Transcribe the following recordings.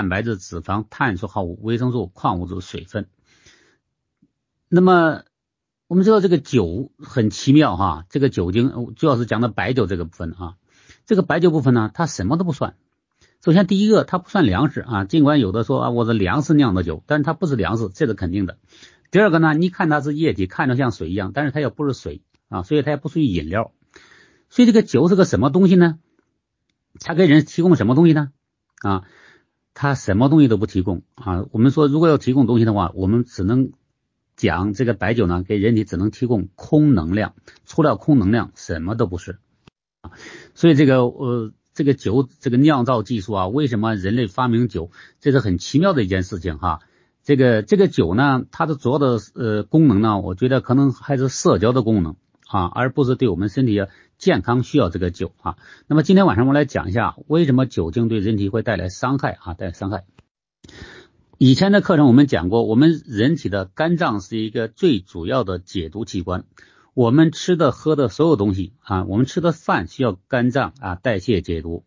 蛋白质、脂肪、碳水化合物、维生素、矿物质、水分。那么我们知道这个酒很奇妙哈，这个酒精主要是讲的白酒这个部分啊。这个白酒部分呢，它什么都不算。首先第一个，它不算粮食啊，尽管有的说啊，我的粮食酿的酒，但是它不是粮食，这是肯定的。第二个呢，你看它是液体，看着像水一样，但是它又不是水啊，所以它也不属于饮料。所以这个酒是个什么东西呢？它给人提供什么东西呢？啊，它什么东西都不提供啊。我们说如果要提供东西的话，我们只能讲这个白酒呢，给人体只能提供空能量，除了空能量什么都不是啊。所以这个呃，这个酒这个酿造技术啊，为什么人类发明酒，这是很奇妙的一件事情哈。这个这个酒呢，它的主要的呃功能呢，我觉得可能还是社交的功能啊，而不是对我们身体健康需要这个酒啊。那么今天晚上我来讲一下，为什么酒精对人体会带来伤害啊？带来伤害。以前的课程我们讲过，我们人体的肝脏是一个最主要的解毒器官，我们吃的喝的所有东西啊，我们吃的饭需要肝脏啊代谢解毒，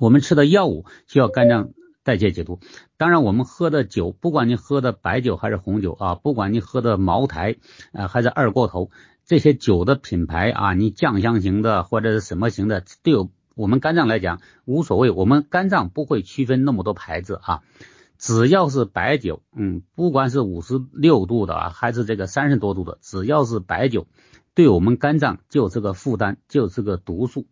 我们吃的药物需要肝脏。代谢解毒，当然我们喝的酒，不管你喝的白酒还是红酒啊，不管你喝的茅台啊还是二锅头，这些酒的品牌啊，你酱香型的或者是什么型的，对我们肝脏来讲无所谓，我们肝脏不会区分那么多牌子啊，只要是白酒，嗯，不管是五十六度的啊，还是这个三十多度的，只要是白酒，对我们肝脏就是个负担，就是个毒素。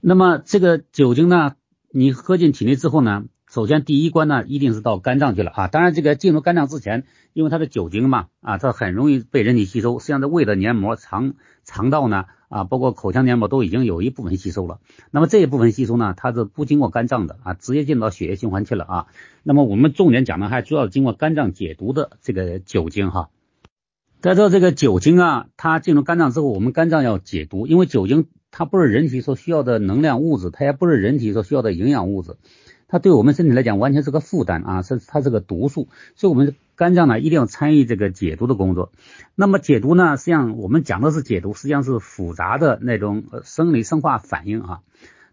那么这个酒精呢？你喝进体内之后呢，首先第一关呢一定是到肝脏去了啊。当然这个进入肝脏之前，因为它的酒精嘛啊，它很容易被人体吸收。实际上，这胃的黏膜、肠肠道呢啊，包括口腔黏膜都已经有一部分吸收了。那么这一部分吸收呢，它是不经过肝脏的啊，直接进到血液循环去了啊。那么我们重点讲的还主要经过肝脏解毒的这个酒精哈。在这这个酒精啊，它进入肝脏之后，我们肝脏要解毒，因为酒精。它不是人体所需要的能量物质，它也不是人体所需要的营养物质，它对我们身体来讲完全是个负担啊，是它是个毒素，所以我们肝脏呢一定要参与这个解毒的工作。那么解毒呢，实际上我们讲的是解毒，实际上是复杂的那种生理生化反应啊。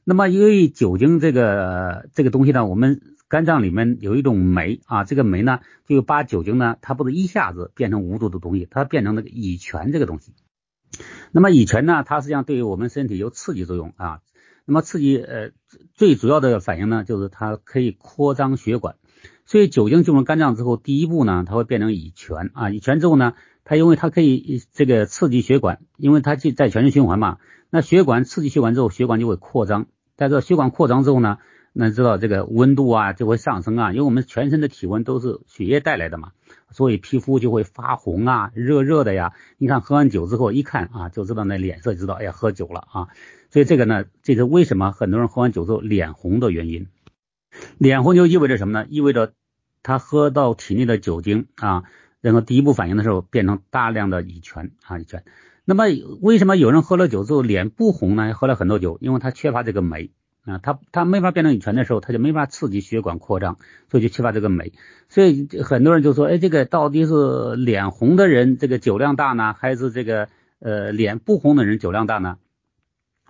那么由于酒精这个这个东西呢，我们肝脏里面有一种酶啊，这个酶呢就把酒精呢，它不是一下子变成无毒的东西，它变成那个乙醛这个东西。那么乙醛呢，它实际上对于我们身体有刺激作用啊。那么刺激呃最主要的反应呢，就是它可以扩张血管。所以酒精进入肝脏之后，第一步呢，它会变成乙醛啊。乙醛之后呢，它因为它可以这个刺激血管，因为它就在全身循环嘛。那血管刺激血管之后，血管就会扩张。在这血管扩张之后呢，那知道这个温度啊就会上升啊，因为我们全身的体温都是血液带来的嘛。所以皮肤就会发红啊，热热的呀。你看喝完酒之后一看啊，就知道那脸色，就知道哎呀喝酒了啊。所以这个呢，这是为什么很多人喝完酒之后脸红的原因。脸红就意味着什么呢？意味着他喝到体内的酒精啊，然后第一步反应的时候变成大量的乙醛啊乙醛。那么为什么有人喝了酒之后脸不红呢？喝了很多酒，因为他缺乏这个酶。啊，它它没法变成乙醛的时候，它就没法刺激血管扩张，所以就缺乏这个酶。所以很多人就说，哎，这个到底是脸红的人这个酒量大呢，还是这个呃脸不红的人酒量大呢？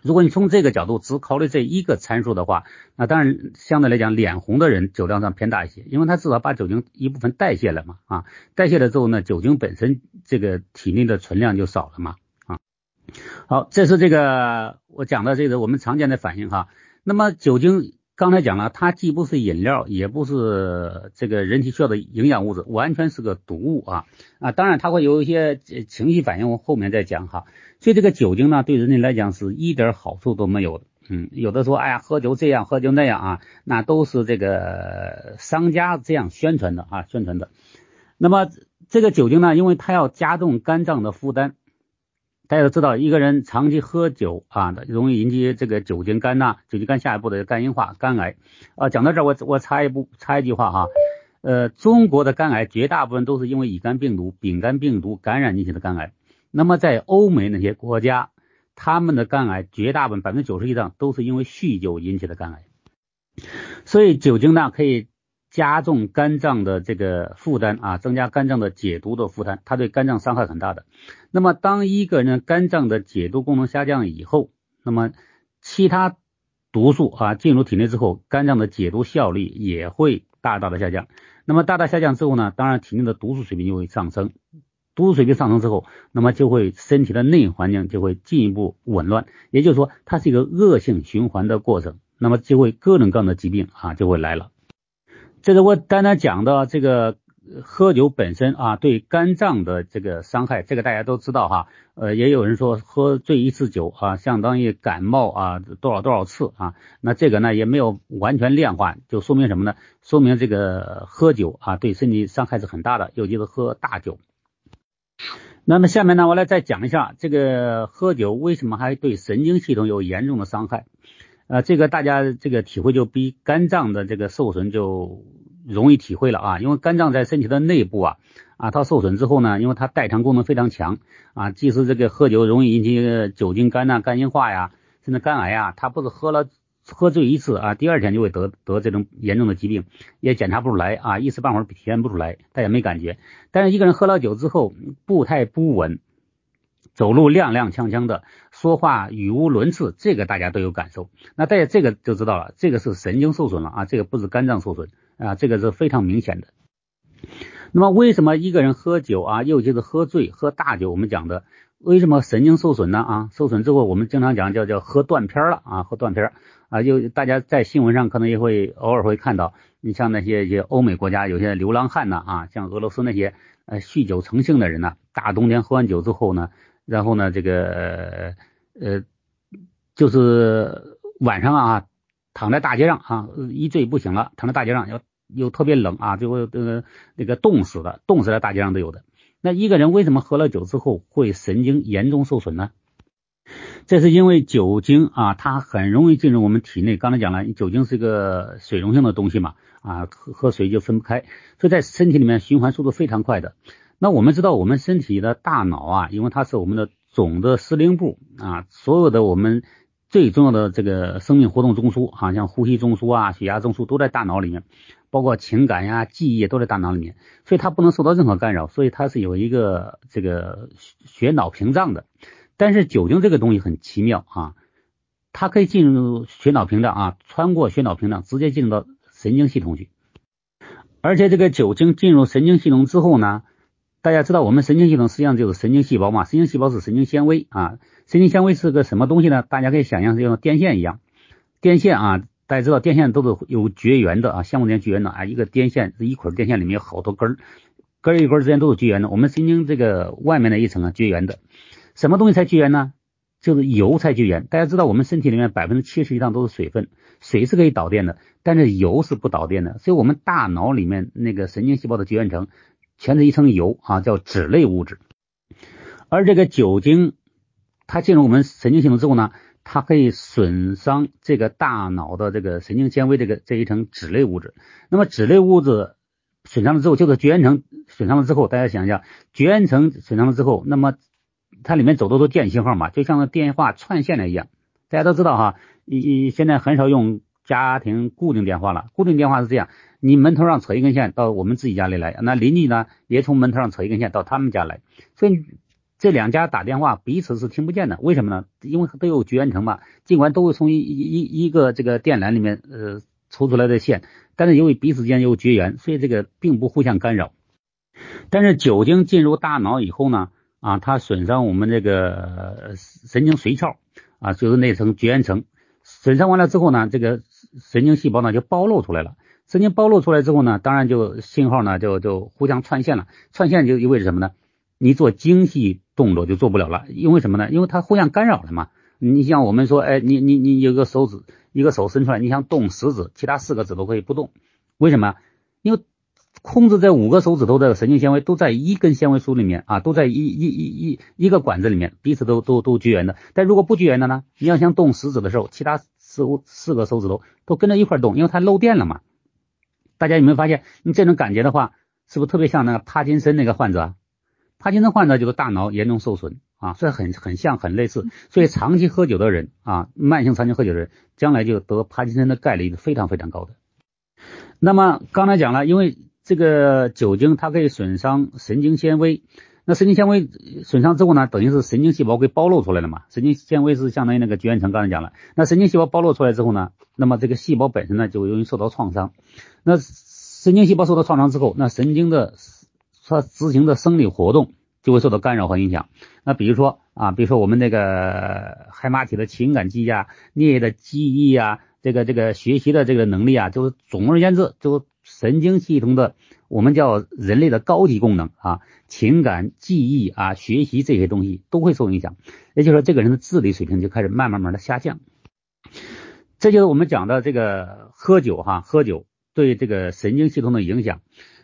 如果你从这个角度只考虑这一个参数的话，那当然相对来讲，脸红的人酒量上偏大一些，因为他至少把酒精一部分代谢了嘛，啊，代谢了之后呢，酒精本身这个体内的存量就少了嘛，啊，好，这是这个我讲的这个我们常见的反应哈。那么酒精刚才讲了，它既不是饮料，也不是这个人体需要的营养物质，完全是个毒物啊啊！当然它会有一些情绪反应，我后面再讲哈。所以这个酒精呢，对人体来讲是一点好处都没有的。嗯，有的说，哎呀，喝酒这样，喝酒那样啊，那都是这个商家这样宣传的啊，宣传的。那么这个酒精呢，因为它要加重肝脏的负担。大家都知道，一个人长期喝酒啊，容易引起这个酒精肝呐，酒精肝下一步的肝硬化、肝癌啊。讲到这儿，我我插一步，插一句话哈，呃，中国的肝癌绝大部分都是因为乙肝病毒、丙肝病毒感染引起的肝癌。那么在欧美那些国家，他们的肝癌绝大部分百分之九十以上都是因为酗酒引起的肝癌。所以酒精呢，可以。加重肝脏的这个负担啊，增加肝脏的解毒的负担，它对肝脏伤害很大的。那么，当一个人肝脏的解毒功能下降以后，那么其他毒素啊进入体内之后，肝脏的解毒效率也会大大的下降。那么大大下降之后呢，当然体内的毒素水平就会上升。毒素水平上升之后，那么就会身体的内环境就会进一步紊乱，也就是说，它是一个恶性循环的过程。那么就会各种各样的疾病啊就会来了。这是我单单讲的这个喝酒本身啊对肝脏的这个伤害，这个大家都知道哈。呃，也有人说喝醉一次酒啊，相当于感冒啊多少多少次啊。那这个呢也没有完全量化，就说明什么呢？说明这个喝酒啊对身体伤害是很大的，尤其是喝大酒。那么下面呢，我来再讲一下这个喝酒为什么还对神经系统有严重的伤害。呃，这个大家这个体会就比肝脏的这个受损就容易体会了啊，因为肝脏在身体的内部啊啊，它受损之后呢，因为它代偿功能非常强啊，即使这个喝酒容易引起酒精肝呐、肝硬化呀，甚至肝癌啊，它不是喝了。喝醉一次啊，第二天就会得得这种严重的疾病，也检查不出来啊，一时半会儿体验不出来，大家没感觉。但是一个人喝了酒之后，步态不稳，走路踉踉跄跄的，说话语无伦次，这个大家都有感受。那大家这个就知道了，这个是神经受损了啊，这个不是肝脏受损啊，这个是非常明显的。那么为什么一个人喝酒啊，尤其是喝醉喝大酒，我们讲的为什么神经受损呢？啊，受损之后，我们经常讲叫叫喝断片了啊，喝断片。啊，就大家在新闻上可能也会偶尔会看到，你像那些一些欧美国家有些流浪汉呐，啊，像俄罗斯那些呃酗酒成性的人呢，大冬天喝完酒之后呢，然后呢这个呃就是晚上啊躺在大街上啊一醉不醒了，躺在大街上又又特别冷啊，最后这个那个冻死的，冻死在大街上都有的。那一个人为什么喝了酒之后会神经严重受损呢？这是因为酒精啊，它很容易进入我们体内。刚才讲了，酒精是一个水溶性的东西嘛，啊，喝喝水就分不开，所以在身体里面循环速度非常快的。那我们知道，我们身体的大脑啊，因为它是我们的总的司令部啊，所有的我们最重要的这个生命活动中枢啊，像呼吸中枢啊、血压中枢都在大脑里面，包括情感呀、记忆都在大脑里面，所以它不能受到任何干扰，所以它是有一个这个血脑屏障的。但是酒精这个东西很奇妙啊，它可以进入血脑屏障啊，穿过血脑屏障，直接进入到神经系统去。而且这个酒精进入神经系统之后呢，大家知道我们神经系统实际上就是神经细胞嘛，神经细胞是神经纤维啊，神经纤维是个什么东西呢？大家可以想象是像电线一样，电线啊，大家知道电线都是有绝缘的啊，相互间绝缘的啊，一个电线是一捆电线里面有好多根儿，根儿与根儿之间都是绝缘的，我们神经这个外面的一层啊绝缘的。什么东西才绝缘呢？就是油才绝缘。大家知道，我们身体里面百分之七十以上都是水分，水是可以导电的，但是油是不导电的。所以，我们大脑里面那个神经细胞的绝缘层全是一层油啊，叫脂类物质。而这个酒精，它进入我们神经系统之后呢，它可以损伤这个大脑的这个神经纤维这个这一层脂类物质。那么，脂类物质损伤了之后，就是绝缘层损伤了之后，大家想一下，绝缘层损伤了之后，那么它里面走的都电信号嘛，就像那电话串线的一样。大家都知道哈，一现在很少用家庭固定电话了。固定电话是这样，你门头上扯一根线到我们自己家里来，那邻居呢也从门头上扯一根线到他们家来，所以这两家打电话彼此是听不见的。为什么呢？因为都有绝缘层嘛，尽管都是从一一一个这个电缆里面呃抽出来的线，但是由于彼此间有绝缘，所以这个并不互相干扰。但是酒精进入大脑以后呢？啊，它损伤我们这个神经髓鞘啊，就是那层绝缘层。损伤完了之后呢，这个神经细胞呢就暴露出来了。神经暴露出来之后呢，当然就信号呢就就互相串线了。串线就意味着什么呢？你做精细动作就做不了了。因为什么呢？因为它互相干扰了嘛。你像我们说，哎，你你你有个手指，一个手伸出来，你想动食指，其他四个指头可以不动。为什么？因为控制这五个手指头的神经纤维都在一根纤维束里面啊，都在一一一一一个管子里面，彼此都都都绝缘的。但如果不绝缘的呢？你要想动食指的时候，其他四四个手指头都跟着一块动，因为它漏电了嘛。大家有没有发现？你这种感觉的话，是不是特别像那个帕金森那个患者？帕金森患者就是大脑严重受损啊，所以很很像，很类似。所以长期喝酒的人啊，慢性长期喝酒的人，将来就得帕金森的概率是非常非常高的。那么刚才讲了，因为这个酒精它可以损伤神经纤维，那神经纤维损伤之后呢，等于是神经细胞给暴露出来了嘛？神经纤维是相当于那个绝缘层，刚才讲了。那神经细胞暴露出来之后呢，那么这个细胞本身呢就容易受到创伤。那神经细胞受到创伤之后，那神经的它执行的生理活动就会受到干扰和影响。那比如说啊，比如说我们那个海马体的情感记忆啊、颞的记忆啊、这个这个学习的这个能力啊，就是总而言之，就神经系统的。我们叫人类的高级功能啊，情感、记忆啊、学习这些东西都会受影响。也就是说，这个人的智力水平就开始慢慢慢的下降。这就是我们讲的这个喝酒哈，喝酒对这个神经系统的影响。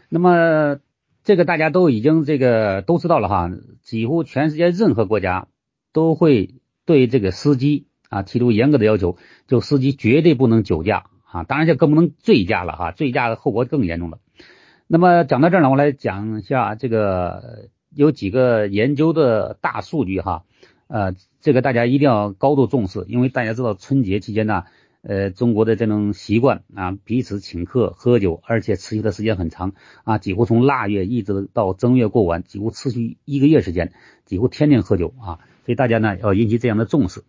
那么这个大家都已经这个都知道了哈，几乎全世界任何国家都会对这个司机啊提出严格的要求，就司机绝对不能酒驾啊，当然这更不能醉驾了哈，醉驾的后果更严重了。那么讲到这儿呢，我来讲一下这个有几个研究的大数据哈，呃，这个大家一定要高度重视，因为大家知道春节期间呢，呃，中国的这种习惯啊，彼此请客喝酒，而且持续的时间很长啊，几乎从腊月一直到正月过完，几乎持续一个月时间，几乎天天喝酒啊，所以大家呢要引起这样的重视。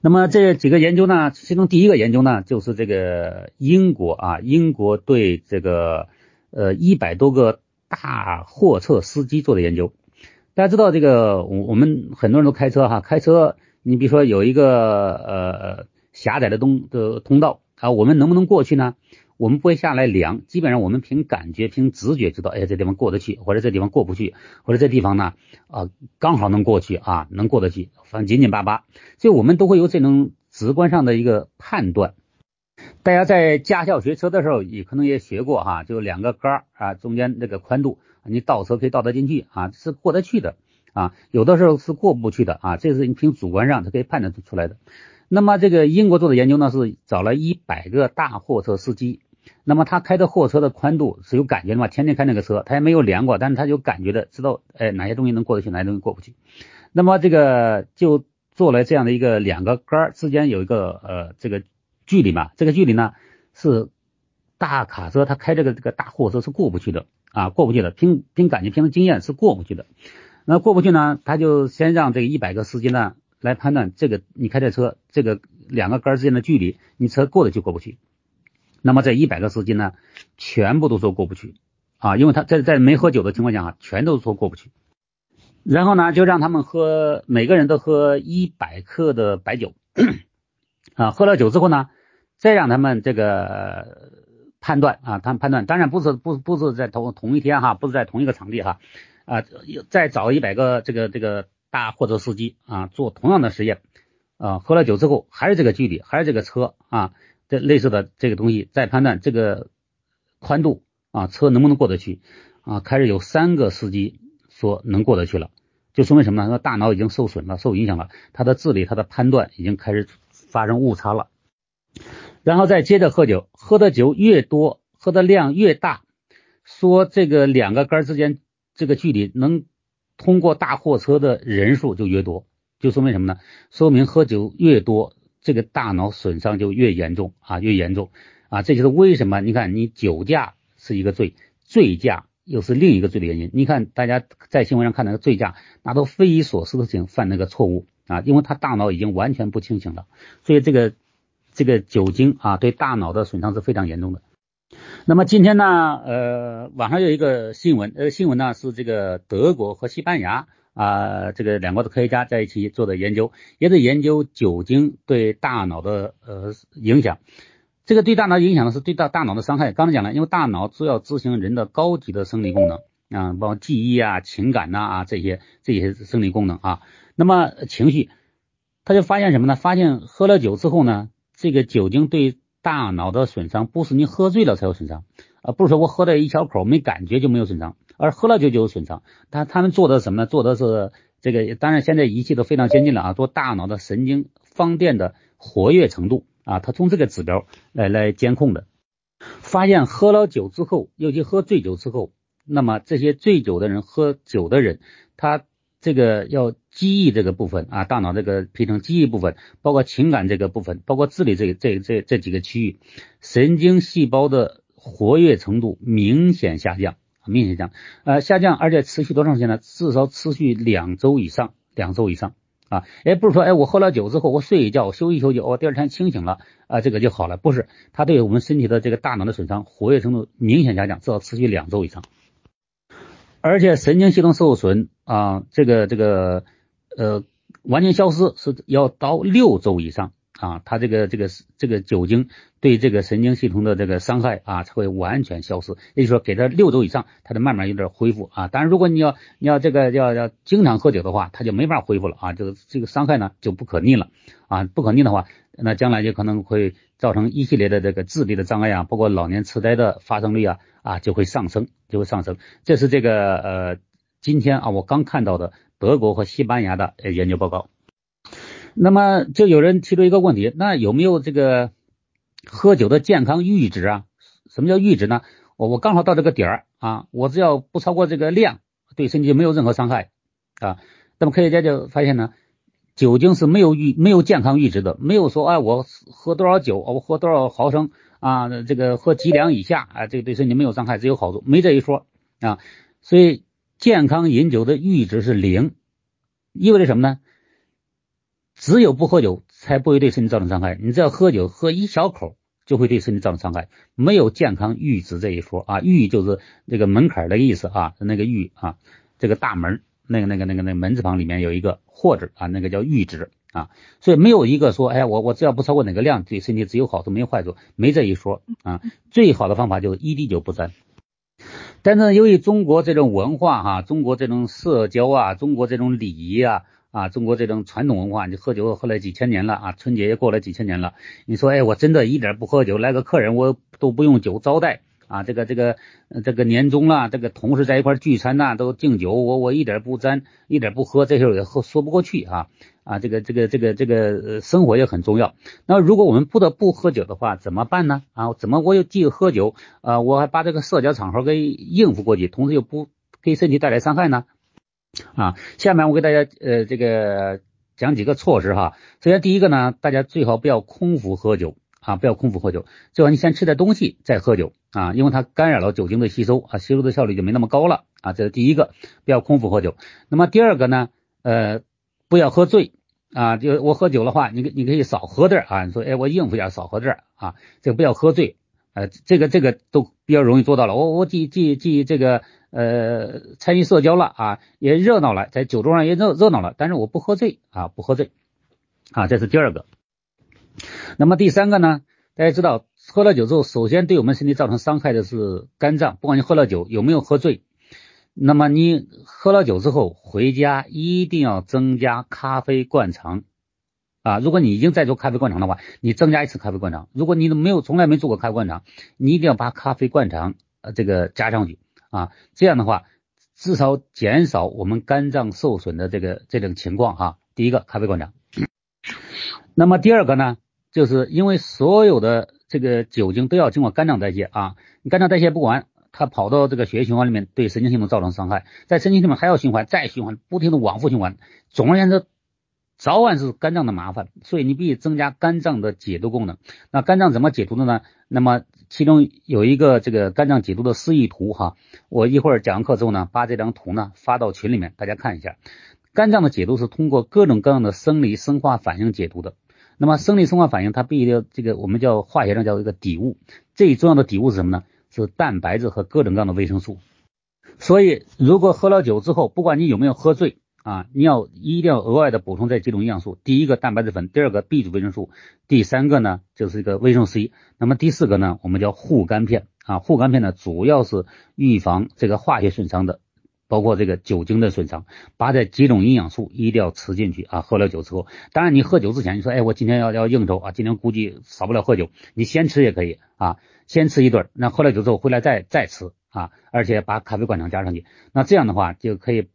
那么这几个研究呢，其中第一个研究呢，就是这个英国啊，英国对这个。呃，一百多个大货车司机做的研究，大家知道这个，我我们很多人都开车哈，开车，你比如说有一个呃狭窄的东的通道啊，我们能不能过去呢？我们不会下来量，基本上我们凭感觉、凭直觉知道，哎，这地方过得去，或者这地方过不去，或者这地方呢啊刚好能过去啊，能过得去，反正紧紧巴巴，所以我们都会有这种直观上的一个判断。大家在驾校学车的时候，也可能也学过哈，就两个杆儿啊，中间那个宽度，你倒车可以倒得进去啊，是过得去的啊，有的时候是过不去的啊，这是你凭主观上它可以判断出来的。那么这个英国做的研究呢，是找了一百个大货车司机，那么他开的货车的宽度是有感觉的嘛，天天开那个车，他也没有量过，但是他有感觉的，知道哎哪些东西能过得去，哪些东西过不去。那么这个就做了这样的一个两个杆儿之间有一个呃这个。距离嘛，这个距离呢是大卡车，它开这个这个大货车是过不去的啊，过不去的。凭凭感觉，凭经验是过不去的。那过不去呢，他就先让这个一百个司机呢来判断这个你开这车这个两个杆之间的距离，你车过得去过不去。那么这一百个司机呢，全部都说过不去啊，因为他在在没喝酒的情况下啊，全都说过不去。然后呢，就让他们喝，每个人都喝一百克的白酒 啊，喝了酒之后呢。再让他们这个判断啊，他们判断，当然不是不不是在同同一天哈，不是在同一个场地哈啊，再找一百个这个这个大货车司机啊做同样的实验啊，喝了酒之后还是这个距离，还是这个车啊，这类似的这个东西再判断这个宽度啊，车能不能过得去啊？开始有三个司机说能过得去了，就说明什么呢？他大脑已经受损了，受影响了，他的智力、他的判断已经开始发生误差了。然后再接着喝酒，喝的酒越多，喝的量越大，说这个两个杆之间这个距离能通过大货车的人数就越多，就说明什么呢？说明喝酒越多，这个大脑损伤就越严重啊，越严重啊，这就是为什么？你看，你酒驾是一个罪，醉驾又是另一个罪的原因。你看，大家在新闻上看那个醉驾，那都匪夷所思的事情，犯那个错误啊，因为他大脑已经完全不清醒了，所以这个。这个酒精啊，对大脑的损伤是非常严重的。那么今天呢，呃，网上有一个新闻，呃，新闻呢是这个德国和西班牙啊，这个两国的科学家在一起做的研究，也是研究酒精对大脑的呃影响。这个对大脑影响呢是对大大脑的伤害。刚才讲了，因为大脑主要执行人的高级的生理功能啊，包括记忆啊、情感呐啊这些这些生理功能啊。那么情绪，他就发现什么呢？发现喝了酒之后呢？这个酒精对大脑的损伤，不是你喝醉了才有损伤，啊不是说我喝了一小口没感觉就没有损伤，而喝了酒就有损伤。他他们做的什么呢？做的是这个，当然现在仪器都非常先进了啊，做大脑的神经放电的活跃程度啊，他从这个指标来来监控的，发现喝了酒之后，尤其喝醉酒之后，那么这些醉酒的人喝酒的人，他。这个要记忆这个部分啊，大脑这个皮层记忆部分，包括情感这个部分，包括智力这这这这几个区域，神经细胞的活跃程度明显下降明显下降，呃，下降，而且持续多长时间呢？至少持续两周以上，两周以上啊，哎，不是说，哎，我喝了酒之后，我睡一觉，休息休息，我第二天清醒了，啊，这个就好了，不是，它对我们身体的这个大脑的损伤，活跃程度明显下降，至少持续两周以上，而且神经系统受损啊，这个这个呃，完全消失是要到六周以上。啊，它这个这个这个酒精对这个神经系统的这个伤害啊，才会完全消失。也就是说，给它六周以上，它就慢慢有点恢复啊。当然，如果你要你要这个要要经常喝酒的话，它就没法恢复了啊。这个这个伤害呢就不可逆了啊。不可逆的话，那将来就可能会造成一系列的这个智力的障碍啊，包括老年痴呆的发生率啊啊就会上升，就会上升。这是这个呃今天啊我刚看到的德国和西班牙的研究报告。那么就有人提出一个问题，那有没有这个喝酒的健康阈值啊？什么叫阈值呢？我我刚好到这个点儿啊，我只要不超过这个量，对身体就没有任何伤害啊。那么科学家就发现呢，酒精是没有阈没有健康阈值的，没有说哎我喝多少酒，我喝多少毫升啊，这个喝几两以下啊，这个对身体没有伤害，只有好处，没这一说啊。所以健康饮酒的阈值是零，意味着什么呢？只有不喝酒，才不会对身体造成伤害。你只要喝酒，喝一小口，就会对身体造成伤害。没有健康阈值这一说啊，阈就是那个门槛的意思啊，那个阈啊，这个大门那个那个那个那门字旁里面有一个或字啊，那个叫阈值啊。所以没有一个说，哎，我我只要不超过哪个量，对身体只有好处没有坏处，没这一说啊。最好的方法就是一滴酒不沾。但是由于中国这种文化哈，中国这种社交啊，中国这种礼仪啊。啊，中国这种传统文化，你喝酒喝了几千年了啊，春节也过了几千年了。你说，哎，我真的一点不喝酒，来个客人我都不用酒招待啊。这个这个这个年终了，这个同事在一块聚餐呐，都敬酒，我我一点不沾，一点不喝，这事也喝说不过去啊啊。这个这个这个这个生活也很重要。那如果我们不得不喝酒的话，怎么办呢？啊，怎么我又既喝酒啊，我还把这个社交场合给应付过去，同时又不给身体带来伤害呢？啊，下面我给大家呃这个讲几个措施哈。首先第一个呢，大家最好不要空腹喝酒啊，不要空腹喝酒，最好你先吃点东西再喝酒啊，因为它干扰了酒精的吸收啊，吸收的效率就没那么高了啊。这是第一个，不要空腹喝酒。那么第二个呢，呃，不要喝醉啊，就我喝酒的话，你可你可以少喝点啊，你说哎我应付一下少喝点啊，这个不要喝醉，呃，这个这个都比较容易做到了。我我既既既这个。呃，参与社交了啊，也热闹了，在酒桌上也热热闹了，但是我不喝醉啊，不喝醉啊，这是第二个。那么第三个呢？大家知道，喝了酒之后，首先对我们身体造成伤害的是肝脏。不管你喝了酒有没有喝醉，那么你喝了酒之后回家一定要增加咖啡灌肠啊。如果你已经在做咖啡灌肠的话，你增加一次咖啡灌肠。如果你没有从来没做过咖啡灌肠，你一定要把咖啡灌肠呃这个加上去。啊，这样的话，至少减少我们肝脏受损的这个这种情况哈。第一个，咖啡灌肠。那么第二个呢，就是因为所有的这个酒精都要经过肝脏代谢啊，你肝脏代谢不完，它跑到这个血液循环里面，对神经系统造成伤害，在神经系统还要循环，再循环，不停的往复循环。总而言之。早晚是肝脏的麻烦，所以你必须增加肝脏的解毒功能。那肝脏怎么解毒的呢？那么其中有一个这个肝脏解毒的示意图哈，我一会儿讲完课之后呢，把这张图呢发到群里面，大家看一下。肝脏的解毒是通过各种各样的生理生化反应解毒的。那么生理生化反应它必须要这个我们叫化学上叫一个底物，最重要的底物是什么呢？是蛋白质和各种各样的维生素。所以如果喝了酒之后，不管你有没有喝醉，啊，你要一定要额外的补充这几种营养素，第一个蛋白质粉，第二个 B 族维生素，第三个呢就是一个维生素 C，那么第四个呢我们叫护肝片啊，护肝片呢主要是预防这个化学损伤的，包括这个酒精的损伤，把这几种营养素一定要吃进去啊，喝了酒之后，当然你喝酒之前你说，哎我今天要要应酬啊，今天估计少不了喝酒，你先吃也可以啊，先吃一顿，那喝了酒之后回来再再吃啊，而且把咖啡灌肠加上去，那这样的话就可以。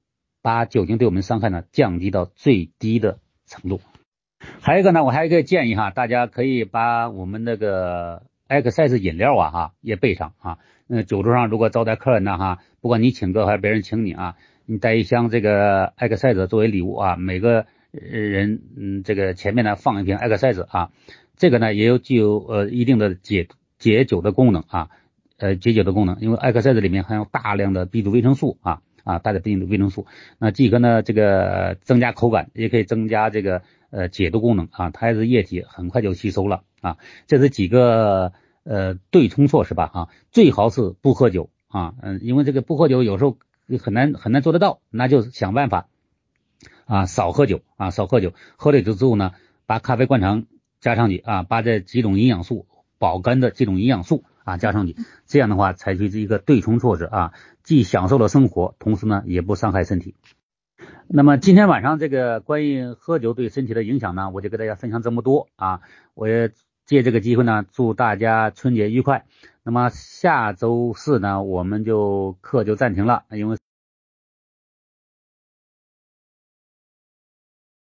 把酒精对我们伤害呢降低到最低的程度。还有一个呢，我还有一个建议哈，大家可以把我们那个 X 赛 e 饮料啊哈也备上啊。嗯，酒桌上如果招待客人呢哈，不管你请客还是别人请你啊，你带一箱这个 X 赛 e 作为礼物啊，每个人嗯这个前面呢放一瓶 X 赛 e 啊，这个呢也有具有呃一定的解解酒的功能啊。呃解酒的功能，因为艾克塞子里面含有大量的 B 族维生素啊啊，大量 B 族维生素，那既可呢这个增加口感，也可以增加这个呃解毒功能啊，它还是液体，很快就吸收了啊，这是几个呃对冲措施吧啊，最好是不喝酒啊，嗯，因为这个不喝酒有时候很难很难做得到，那就想办法啊少喝酒啊少喝酒，喝了酒之后呢，把咖啡灌肠加上去啊，把这几种营养素保肝的这种营养素。啊，加上去，这样的话采取这一个对冲措施啊，既享受了生活，同时呢也不伤害身体。那么今天晚上这个关于喝酒对身体的影响呢，我就给大家分享这么多啊。我也借这个机会呢，祝大家春节愉快。那么下周四呢，我们就课就暂停了，因为。